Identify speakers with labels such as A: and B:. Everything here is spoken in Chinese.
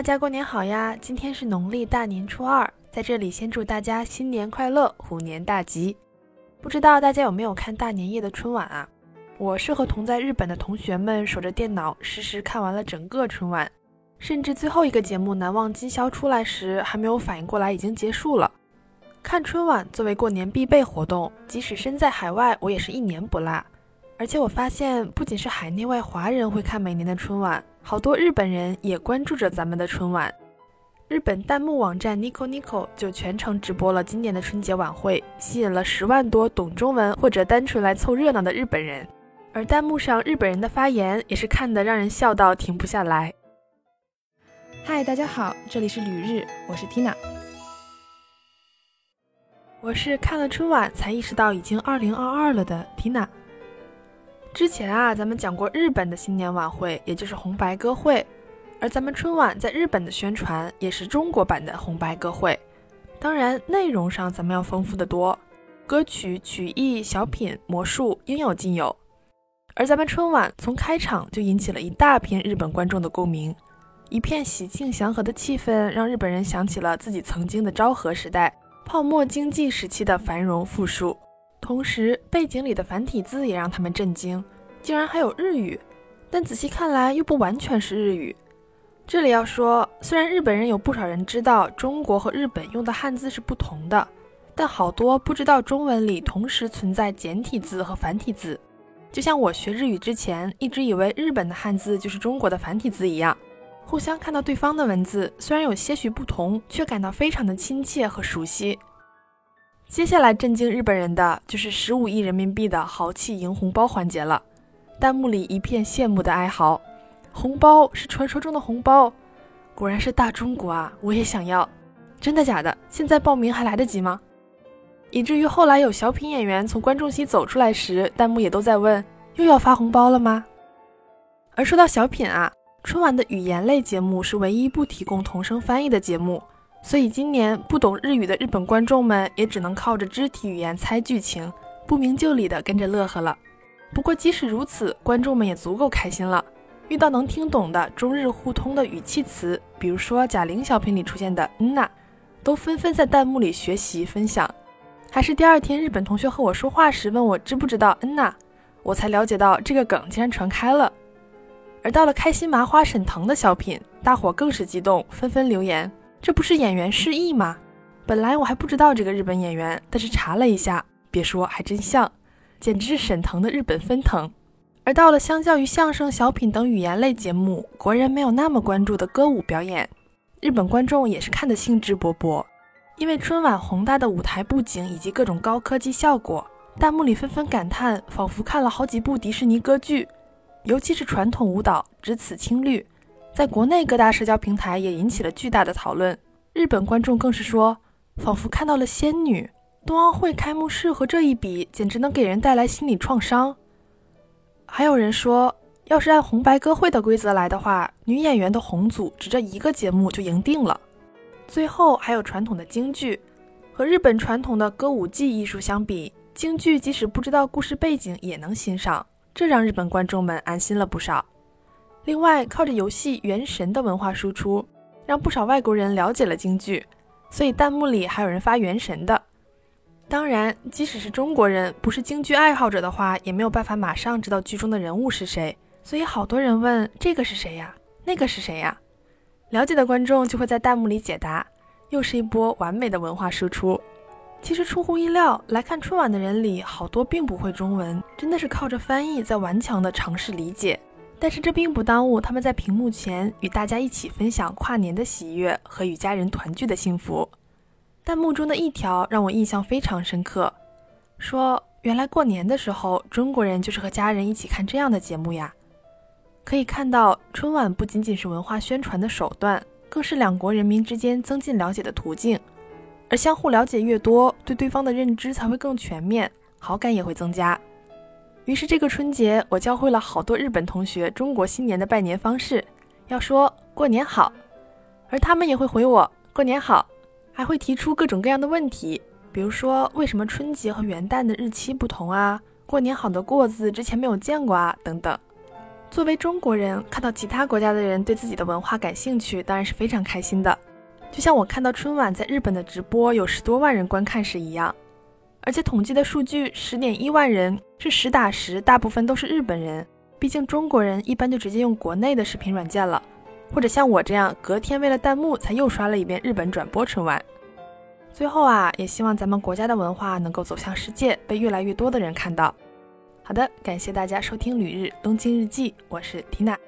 A: 大家过年好呀！今天是农历大年初二，在这里先祝大家新年快乐，虎年大吉。不知道大家有没有看大年夜的春晚啊？我是和同在日本的同学们守着电脑，实时看完了整个春晚，甚至最后一个节目《难忘今宵》出来时，还没有反应过来已经结束了。看春晚作为过年必备活动，即使身在海外，我也是一年不落。而且我发现，不仅是海内外华人会看每年的春晚，好多日本人也关注着咱们的春晚。日本弹幕网站 Nico Nico 就全程直播了今年的春节晚会，吸引了十万多懂中文或者单纯来凑热闹的日本人。而弹幕上日本人的发言也是看得让人笑到停不下来。
B: 嗨，大家好，这里是旅日，我是 Tina。
A: 我是看了春晚才意识到已经二零二二了的 Tina。之前啊，咱们讲过日本的新年晚会，也就是红白歌会，而咱们春晚在日本的宣传也是中国版的红白歌会。当然，内容上咱们要丰富的多，歌曲、曲艺、小品、魔术应有尽有。而咱们春晚从开场就引起了一大片日本观众的共鸣，一片喜庆祥和的气氛，让日本人想起了自己曾经的昭和时代、泡沫经济时期的繁荣富庶。同时，背景里的繁体字也让他们震惊，竟然还有日语，但仔细看来又不完全是日语。这里要说，虽然日本人有不少人知道中国和日本用的汉字是不同的，但好多不知道中文里同时存在简体字和繁体字，就像我学日语之前一直以为日本的汉字就是中国的繁体字一样，互相看到对方的文字虽然有些许不同，却感到非常的亲切和熟悉。接下来震惊日本人的就是十五亿人民币的豪气赢红包环节了，弹幕里一片羡慕的哀嚎。红包是传说中的红包，果然是大中国啊！我也想要，真的假的？现在报名还来得及吗？以至于后来有小品演员从观众席走出来时，弹幕也都在问：又要发红包了吗？而说到小品啊，春晚的语言类节目是唯一不提供同声翻译的节目。所以今年不懂日语的日本观众们也只能靠着肢体语言猜剧情，不明就里的跟着乐呵了。不过即使如此，观众们也足够开心了。遇到能听懂的中日互通的语气词，比如说贾玲小品里出现的“嗯呐”，都纷纷在弹幕里学习分享。还是第二天日本同学和我说话时问我知不知道“嗯呐”，我才了解到这个梗竟然传开了。而到了开心麻花沈腾的小品，大伙更是激动，纷纷留言。这不是演员失忆吗？本来我还不知道这个日本演员，但是查了一下，别说还真像，简直是沈腾的日本分腾。而到了相较于相声、小品等语言类节目，国人没有那么关注的歌舞表演，日本观众也是看得兴致勃勃。因为春晚宏大的舞台布景以及各种高科技效果，弹幕里纷纷感叹，仿佛看了好几部迪士尼歌剧。尤其是传统舞蹈，只此青绿。在国内各大社交平台也引起了巨大的讨论，日本观众更是说，仿佛看到了仙女。冬奥会开幕式和这一比，简直能给人带来心理创伤。还有人说，要是按红白歌会的规则来的话，女演员的红组只这一个节目就赢定了。最后还有传统的京剧，和日本传统的歌舞伎艺术相比，京剧即使不知道故事背景也能欣赏，这让日本观众们安心了不少。另外，靠着游戏《原神》的文化输出，让不少外国人了解了京剧，所以弹幕里还有人发《原神》的。当然，即使是中国人，不是京剧爱好者的话，也没有办法马上知道剧中的人物是谁，所以好多人问这个是谁呀？那个是谁呀？了解的观众就会在弹幕里解答，又是一波完美的文化输出。其实出乎意料，来看春晚的人里，好多并不会中文，真的是靠着翻译在顽强的尝试理解。但是这并不耽误他们在屏幕前与大家一起分享跨年的喜悦和与家人团聚的幸福。弹幕中的一条让我印象非常深刻，说：“原来过年的时候，中国人就是和家人一起看这样的节目呀。”可以看到，春晚不仅仅是文化宣传的手段，更是两国人民之间增进了解的途径。而相互了解越多，对对方的认知才会更全面，好感也会增加。于是这个春节，我教会了好多日本同学中国新年的拜年方式，要说过年好，而他们也会回我过年好，还会提出各种各样的问题，比如说为什么春节和元旦的日期不同啊？过年好的过字之前没有见过啊，等等。作为中国人，看到其他国家的人对自己的文化感兴趣，当然是非常开心的。就像我看到春晚在日本的直播有十多万人观看时一样，而且统计的数据十点一万人是实打实，大部分都是日本人。毕竟中国人一般就直接用国内的视频软件了，或者像我这样隔天为了弹幕才又刷了一遍日本转播春晚。最后啊，也希望咱们国家的文化能够走向世界，被越来越多的人看到。好的，感谢大家收听《旅日东京日记》，我是缇娜。